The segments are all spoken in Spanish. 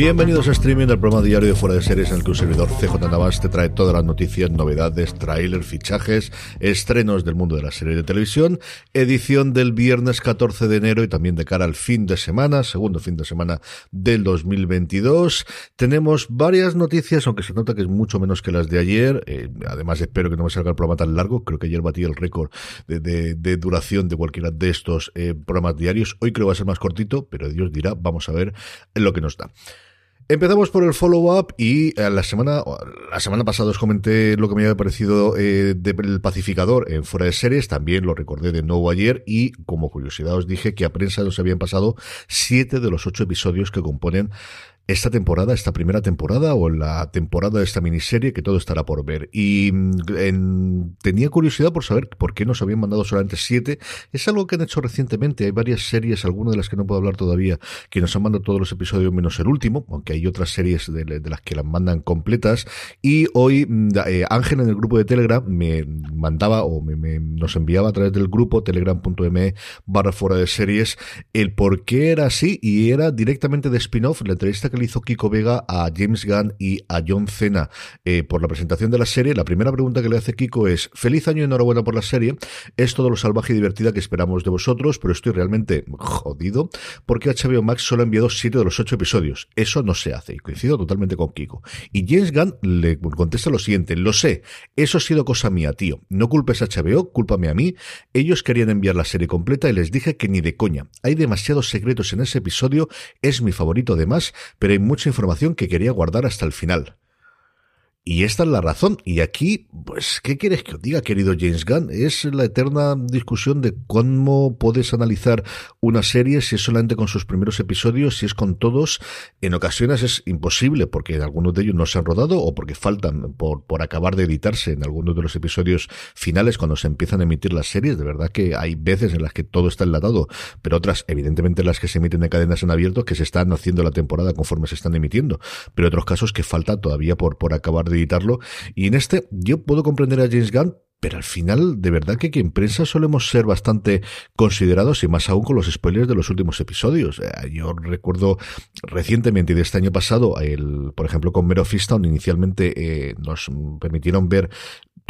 Bienvenidos a Streaming, el programa diario de Fuera de Series en el que un servidor CJ Navas te trae todas las noticias, novedades, trailers, fichajes, estrenos del mundo de la serie de televisión, edición del viernes 14 de enero y también de cara al fin de semana, segundo fin de semana del 2022. Tenemos varias noticias, aunque se nota que es mucho menos que las de ayer. Eh, además, espero que no me salga el programa tan largo. Creo que ayer batí el récord de, duración de cualquiera de estos eh, programas diarios. Hoy creo que va a ser más cortito, pero Dios dirá, vamos a ver lo que nos da. Empezamos por el follow-up y eh, la semana la semana pasada os comenté lo que me había parecido eh, del pacificador en fuera de series, también lo recordé de nuevo ayer y como curiosidad os dije que a prensa nos habían pasado siete de los ocho episodios que componen esta temporada, esta primera temporada o la temporada de esta miniserie que todo estará por ver. Y mm, tenía curiosidad por saber por qué nos habían mandado solamente siete. Es algo que han hecho recientemente. Hay varias series, algunas de las que no puedo hablar todavía, que nos han mandado todos los episodios menos el último, aunque hay otras series de, las que las mandan completas. Y hoy mm, eh, Ángel en el grupo de Telegram me mandaba o me, nos enviaba a través del grupo telegram.me barra fuera de series el por qué era así y era directamente de spin-off la entrevista que hizo Kiko Vega a James Gunn y a John Cena eh, por la presentación de la serie. La primera pregunta que le hace Kiko es, feliz año y enhorabuena por la serie. Es todo lo salvaje y divertida que esperamos de vosotros, pero estoy realmente jodido porque HBO Max solo ha enviado siete de los ocho episodios. Eso no se hace y coincido totalmente con Kiko. Y James Gunn le contesta lo siguiente, lo sé, eso ha sido cosa mía, tío. No culpes a HBO, cúlpame a mí. Ellos querían enviar la serie completa y les dije que ni de coña. Hay demasiados secretos en ese episodio, es mi favorito además, pero hay mucha información que quería guardar hasta el final. Y esta es la razón. Y aquí, pues, ¿qué quieres que os diga, querido James Gunn? Es la eterna discusión de cómo puedes analizar una serie, si es solamente con sus primeros episodios, si es con todos. En ocasiones es imposible, porque algunos de ellos no se han rodado o porque faltan por, por acabar de editarse en algunos de los episodios finales cuando se empiezan a emitir las series. De verdad que hay veces en las que todo está enlatado, pero otras, evidentemente, las que se emiten en cadenas en abierto, que se están haciendo la temporada conforme se están emitiendo. Pero otros casos que falta todavía por, por acabar de Y en este, yo puedo comprender a James Gunn pero al final, de verdad que aquí en prensa solemos ser bastante considerados y más aún con los spoilers de los últimos episodios. Eh, yo recuerdo recientemente de este año pasado, el, por ejemplo, con Mero Fistown, inicialmente eh, nos permitieron ver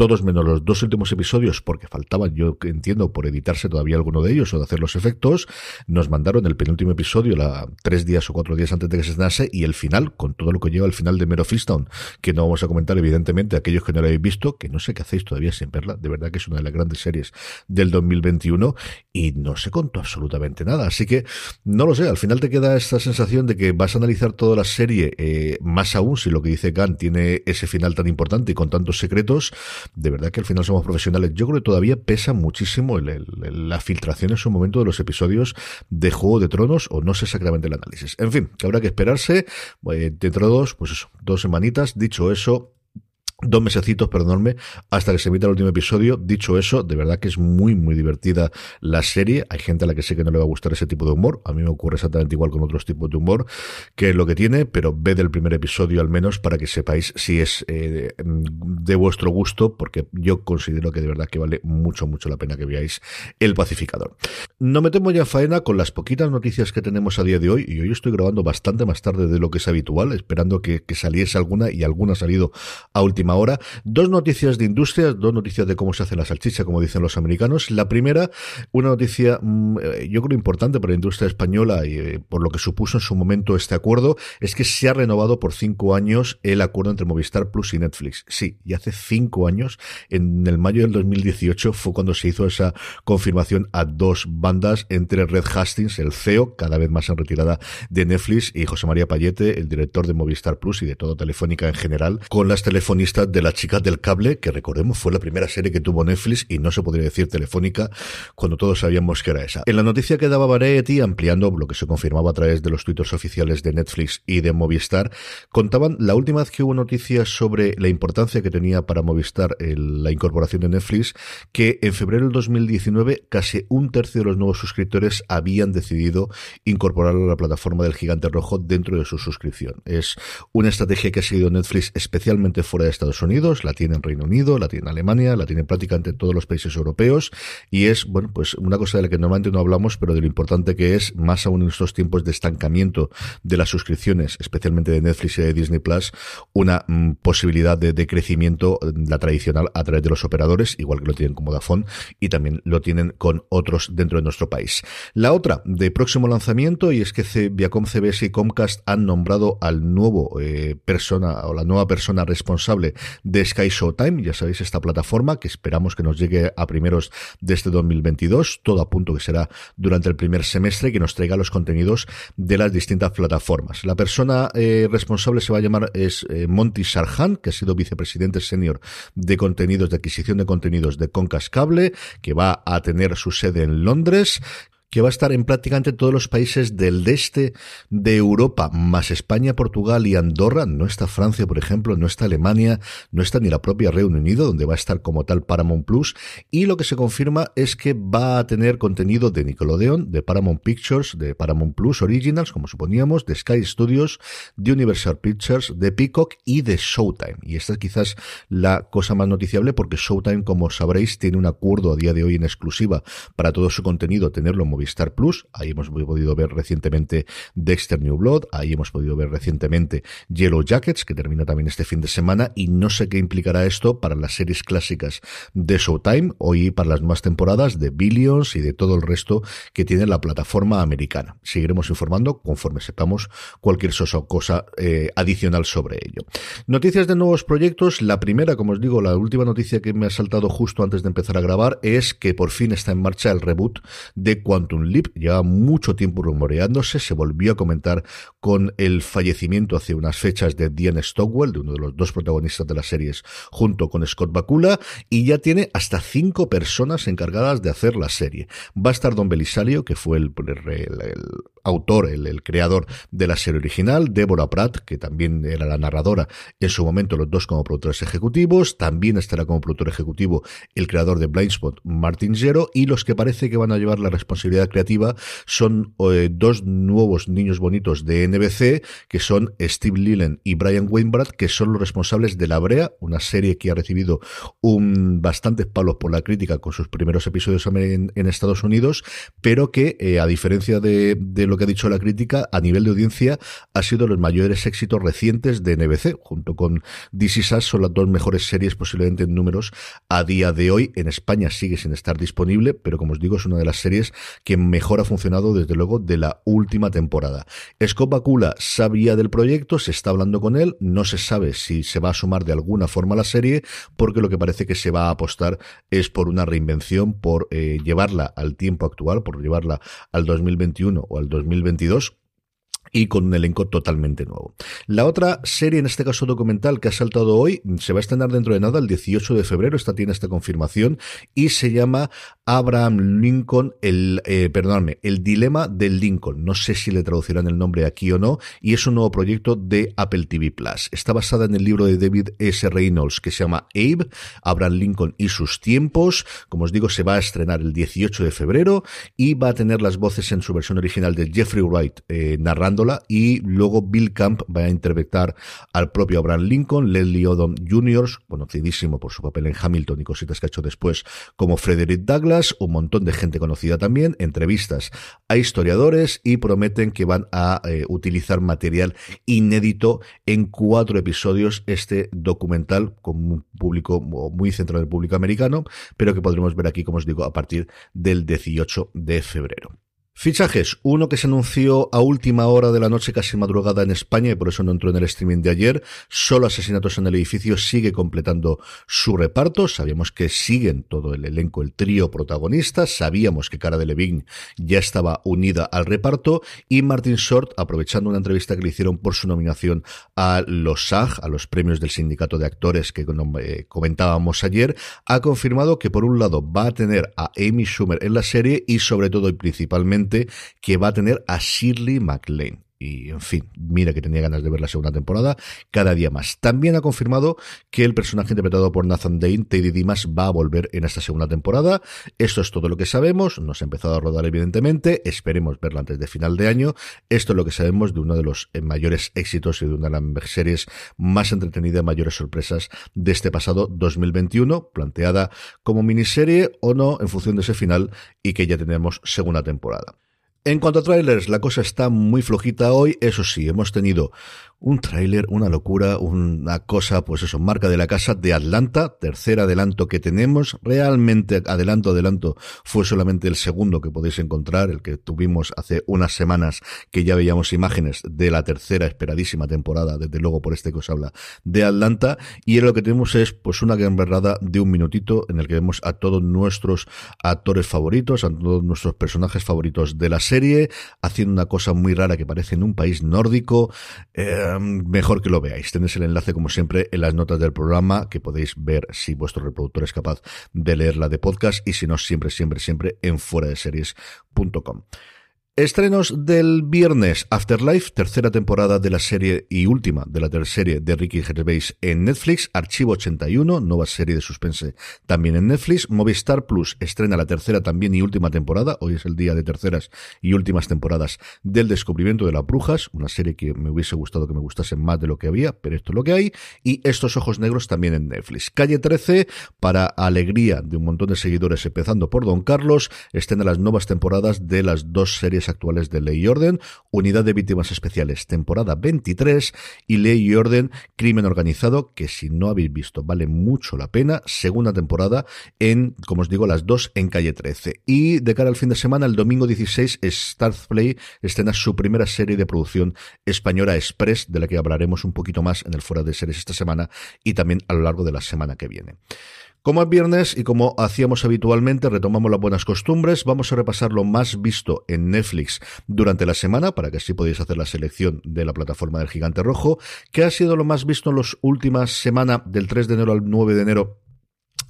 todos menos los dos últimos episodios, porque faltaban, yo entiendo, por editarse todavía alguno de ellos o de hacer los efectos, nos mandaron el penúltimo episodio la, tres días o cuatro días antes de que se estrenase y el final, con todo lo que lleva al final de Mero Fistown, que no vamos a comentar evidentemente aquellos que no lo habéis visto, que no sé qué hacéis todavía sin verla, de verdad que es una de las grandes series del 2021 y no se contó absolutamente nada, así que no lo sé, al final te queda esta sensación de que vas a analizar toda la serie, eh, más aún si lo que dice Khan tiene ese final tan importante y con tantos secretos, de verdad que al final somos profesionales. Yo creo que todavía pesa muchísimo la filtración en su momento de los episodios de Juego de Tronos o no sé exactamente el análisis. En fin, que habrá que esperarse. Eh, dentro de dos, pues eso, dos semanitas. Dicho eso, dos mesecitos, perdonadme, hasta que se emita el último episodio. Dicho eso, de verdad que es muy, muy divertida la serie. Hay gente a la que sé que no le va a gustar ese tipo de humor. A mí me ocurre exactamente igual con otros tipos de humor, que es lo que tiene, pero ve del primer episodio al menos para que sepáis si es eh, de vuestro gusto, porque yo considero que de verdad que vale mucho, mucho la pena que veáis El Pacificador. No metemos ya faena con las poquitas noticias que tenemos a día de hoy, y hoy estoy grabando bastante más tarde de lo que es habitual, esperando que, que saliese alguna, y alguna ha salido a última ahora. Dos noticias de industria, dos noticias de cómo se hace la salchicha, como dicen los americanos. La primera, una noticia mm, eh, yo creo importante para la industria española y eh, por lo que supuso en su momento este acuerdo, es que se ha renovado por cinco años el acuerdo entre Movistar Plus y Netflix. Sí, y hace cinco años, en el mayo del 2018, fue cuando se hizo esa confirmación a dos bandas entre Red Hastings, el CEO, cada vez más en retirada de Netflix, y José María Payete, el director de Movistar Plus y de toda Telefónica en general, con las telefonistas de las chicas del cable, que recordemos fue la primera serie que tuvo Netflix y no se podría decir telefónica cuando todos sabíamos que era esa. En la noticia que daba Variety, ampliando lo que se confirmaba a través de los twitters oficiales de Netflix y de Movistar, contaban la última vez que hubo noticias sobre la importancia que tenía para Movistar la incorporación de Netflix, que en febrero del 2019 casi un tercio de los nuevos suscriptores habían decidido incorporarlo a la plataforma del gigante rojo dentro de su suscripción. Es una estrategia que ha seguido Netflix especialmente fuera de Estados Estados Unidos, la tiene en Reino Unido, la tiene en Alemania, la tiene prácticamente en todos los países europeos y es, bueno, pues una cosa de la que normalmente no hablamos, pero de lo importante que es, más aún en estos tiempos de estancamiento de las suscripciones, especialmente de Netflix y de Disney Plus, una mm, posibilidad de, de, crecimiento, la tradicional, a través de los operadores, igual que lo tienen con Vodafone y también lo tienen con otros dentro de nuestro país. La otra, de próximo lanzamiento, y es que Viacom CBS y Comcast han nombrado al nuevo eh, persona o la nueva persona responsable de Sky Showtime, ya sabéis, esta plataforma que esperamos que nos llegue a primeros de este 2022, todo a punto que será durante el primer semestre, que nos traiga los contenidos de las distintas plataformas. La persona eh, responsable se va a llamar es eh, Monty Sarhan, que ha sido vicepresidente senior de contenidos, de adquisición de contenidos de Comcast Cable, que va a tener su sede en Londres, que va a estar en prácticamente todos los países del este de Europa, más España, Portugal y Andorra. No está Francia, por ejemplo, no está Alemania, no está ni la propia Reino Unido, donde va a estar como tal Paramount Plus. Y lo que se confirma es que va a tener contenido de Nickelodeon, de Paramount Pictures, de Paramount Plus Originals, como suponíamos, de Sky Studios, de Universal Pictures, de Peacock y de Showtime. Y esta es quizás la cosa más noticiable porque Showtime, como sabréis, tiene un acuerdo a día de hoy en exclusiva para todo su contenido, tenerlo en Movistar Plus. Ahí hemos podido ver recientemente Dexter New Blood, ahí hemos podido ver recientemente Yellow Jackets, que termina también este fin de semana, y no sé qué implicará esto para las series clásicas de Showtime, hoy para las nuevas temporadas de Billions y de todo el resto que tiene la plataforma americana. Seguiremos informando conforme sepamos cualquier cosa eh, adicional sobre ello. Noticias de nuevos proyectos. La primera, como os digo, la última noticia que me ha saltado justo antes de empezar a grabar es que por fin está en marcha el reboot de Quantum un Leap lleva mucho tiempo rumoreándose, se volvió a comentar con el fallecimiento hace unas fechas de Diane Stockwell, de uno de los dos protagonistas de las series, junto con Scott Bakula, y ya tiene hasta cinco personas encargadas de hacer la serie. Va a estar Don Belisario, que fue el, el autor, el, creador de la serie original, Deborah Pratt, que también era la narradora en su momento, los dos como productores ejecutivos, también estará como productor ejecutivo el creador de Blindspot, Martin Zero, y los que parece que van a llevar la responsabilidad creativa son eh, dos nuevos niños bonitos de NBC, que son Steve Lillen y Brian Weinbrat, que son los responsables de La Brea, una serie que ha recibido un bastantes palos por la crítica con sus primeros episodios en, Estados Unidos, pero que eh, a diferencia de, de lo que ha dicho la crítica, a nivel de audiencia, ha sido los mayores éxitos recientes de NBC, junto con DC Sass, son las dos mejores series posiblemente en números a día de hoy. En España sigue sin estar disponible, pero como os digo, es una de las series que mejor ha funcionado desde luego de la última temporada. Scott Bakula sabía del proyecto, se está hablando con él, no se sabe si se va a sumar de alguna forma a la serie, porque lo que parece que se va a apostar es por una reinvención, por eh, llevarla al tiempo actual, por llevarla al 2021 o al 2022 y con un elenco totalmente nuevo. La otra serie, en este caso documental, que ha saltado hoy, se va a estrenar dentro de nada, el 18 de febrero, esta tiene esta confirmación, y se llama Abraham Lincoln, el, eh, perdóname, el dilema del Lincoln. No sé si le traducirán el nombre aquí o no, y es un nuevo proyecto de Apple TV Plus. Está basada en el libro de David S. Reynolds que se llama Abe, Abraham Lincoln y sus tiempos. Como os digo, se va a estrenar el 18 de febrero y va a tener las voces en su versión original de Jeffrey Wright eh, narrando y luego Bill Camp va a interpretar al propio Abraham Lincoln, Leslie Odom Jr., conocidísimo por su papel en Hamilton y cositas que ha hecho después como Frederick Douglass, un montón de gente conocida también, entrevistas a historiadores y prometen que van a eh, utilizar material inédito en cuatro episodios este documental con un público muy centrado en el público americano, pero que podremos ver aquí, como os digo, a partir del 18 de febrero. Fichajes. Uno que se anunció a última hora de la noche, casi madrugada en España, y por eso no entró en el streaming de ayer. Solo Asesinatos en el Edificio sigue completando su reparto. Sabíamos que siguen todo el elenco, el trío protagonista. Sabíamos que Cara de Levine ya estaba unida al reparto. Y Martin Short, aprovechando una entrevista que le hicieron por su nominación a los SAG, a los premios del Sindicato de Actores que eh, comentábamos ayer, ha confirmado que por un lado va a tener a Amy Schumer en la serie y sobre todo y principalmente que va a tener a Shirley MacLaine y en fin, mira que tenía ganas de ver la segunda temporada, cada día más. También ha confirmado que el personaje interpretado por Nathan Dane, Teddy Dimas, va a volver en esta segunda temporada. Esto es todo lo que sabemos, nos ha empezado a rodar evidentemente, esperemos verla antes de final de año. Esto es lo que sabemos de uno de los mayores éxitos y de una de las series más entretenidas, mayores sorpresas de este pasado 2021, planteada como miniserie o no en función de ese final y que ya tenemos segunda temporada. En cuanto a trailers, la cosa está muy flojita hoy. Eso sí, hemos tenido un tráiler, una locura, una cosa, pues eso, marca de la casa de Atlanta, tercer adelanto que tenemos. Realmente, adelanto, adelanto, fue solamente el segundo que podéis encontrar, el que tuvimos hace unas semanas, que ya veíamos imágenes de la tercera esperadísima temporada, desde luego por este que os habla, de Atlanta. Y lo que tenemos es, pues, una gran verdad de un minutito en el que vemos a todos nuestros actores favoritos, a todos nuestros personajes favoritos de la serie, haciendo una cosa muy rara que parece en un país nórdico. Eh, mejor que lo veáis. Tenéis el enlace, como siempre, en las notas del programa, que podéis ver si vuestro reproductor es capaz de leerla de podcast y si no, siempre, siempre, siempre en fuera de series.com. Estrenos del viernes, Afterlife, tercera temporada de la serie y última de la serie de Ricky Gervais en Netflix, Archivo 81, nueva serie de suspense también en Netflix, Movistar Plus estrena la tercera también y última temporada, hoy es el día de terceras y últimas temporadas del descubrimiento de las brujas, una serie que me hubiese gustado que me gustase más de lo que había, pero esto es lo que hay, y Estos Ojos Negros también en Netflix. Calle 13, para alegría de un montón de seguidores, empezando por Don Carlos, estrena las nuevas temporadas de las dos series actuales de Ley y Orden, Unidad de Víctimas Especiales, temporada 23, y Ley y Orden, Crimen Organizado, que si no habéis visto vale mucho la pena, segunda temporada en, como os digo, las dos en calle 13. Y de cara al fin de semana, el domingo 16, Start Play estrena su primera serie de producción española Express, de la que hablaremos un poquito más en el Fuera de Series esta semana y también a lo largo de la semana que viene. Como es viernes y como hacíamos habitualmente, retomamos las buenas costumbres. Vamos a repasar lo más visto en Netflix durante la semana, para que así podáis hacer la selección de la plataforma del Gigante Rojo, que ha sido lo más visto en las últimas semanas, del 3 de enero al 9 de enero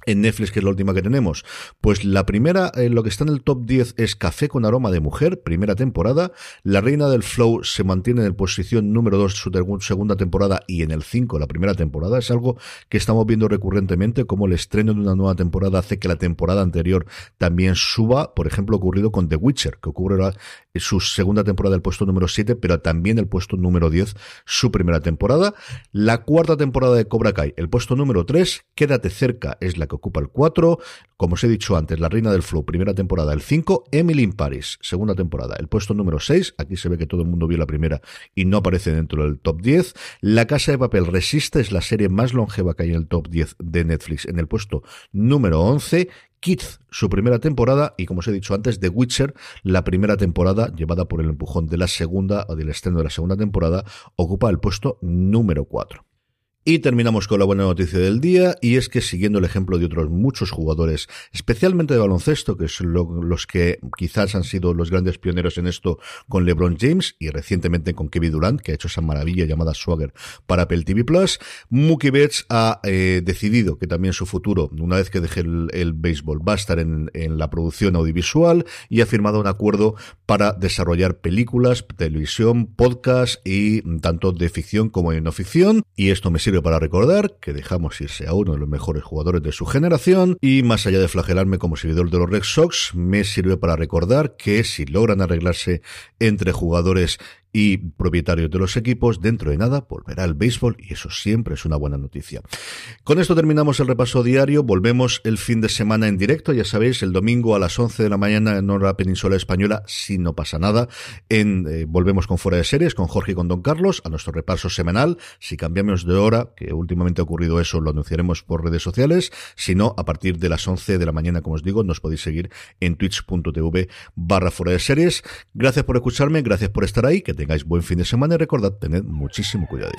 en Netflix, que es la última que tenemos. Pues la primera, eh, lo que está en el top 10 es Café con aroma de mujer, primera temporada. La Reina del Flow se mantiene en el posición número 2 su segunda temporada y en el 5 la primera temporada. Es algo que estamos viendo recurrentemente, como el estreno de una nueva temporada hace que la temporada anterior también suba. Por ejemplo, ocurrido con The Witcher, que ocurre su segunda temporada el puesto número 7, pero también el puesto número 10 su primera temporada. La cuarta temporada de Cobra Kai, el puesto número 3, Quédate cerca, es la que ocupa el 4. Como os he dicho antes, La Reina del Flow, primera temporada, el 5. Emily in Paris, segunda temporada, el puesto número 6. Aquí se ve que todo el mundo vio la primera y no aparece dentro del top 10. La Casa de Papel Resiste es la serie más longeva que hay en el top 10 de Netflix, en el puesto número 11. Kids, su primera temporada, y como os he dicho antes, The Witcher, la primera temporada, llevada por el empujón de la segunda o del estreno de la segunda temporada, ocupa el puesto número 4. Y terminamos con la buena noticia del día, y es que siguiendo el ejemplo de otros muchos jugadores, especialmente de baloncesto, que son los que quizás han sido los grandes pioneros en esto con LeBron James y recientemente con Kevin Durant, que ha hecho esa maravilla llamada Swagger para Apple TV Plus, Mookie Betts ha eh, decidido que también su futuro, una vez que deje el, béisbol, va a estar en, la producción audiovisual y ha firmado un acuerdo para desarrollar películas, televisión, podcast y tanto de ficción como de no ficción. Y esto me sirve para recordar que dejamos irse a uno de los mejores jugadores de su generación y más allá de flagelarme como seguidor de los Red Sox, me sirve para recordar que si logran arreglarse entre jugadores y propietarios de los equipos, dentro de nada volverá el béisbol y eso siempre es una buena noticia. Con esto terminamos el repaso diario, volvemos el fin de semana en directo, ya sabéis, el domingo a las 11 de la mañana en hora península española, si no pasa nada, eh, volvemos con fuera de series, con Jorge y con Don Carlos, a nuestro repaso semanal, si cambiamos de hora, que últimamente ha ocurrido eso, lo anunciaremos por redes sociales, si no, a partir de las 11 de la mañana, como os digo, nos podéis seguir en twitch.tv barra fuera de series. Gracias por escucharme, gracias por estar ahí, tengáis buen fin de semana y recordad, tened muchísimo cuidado.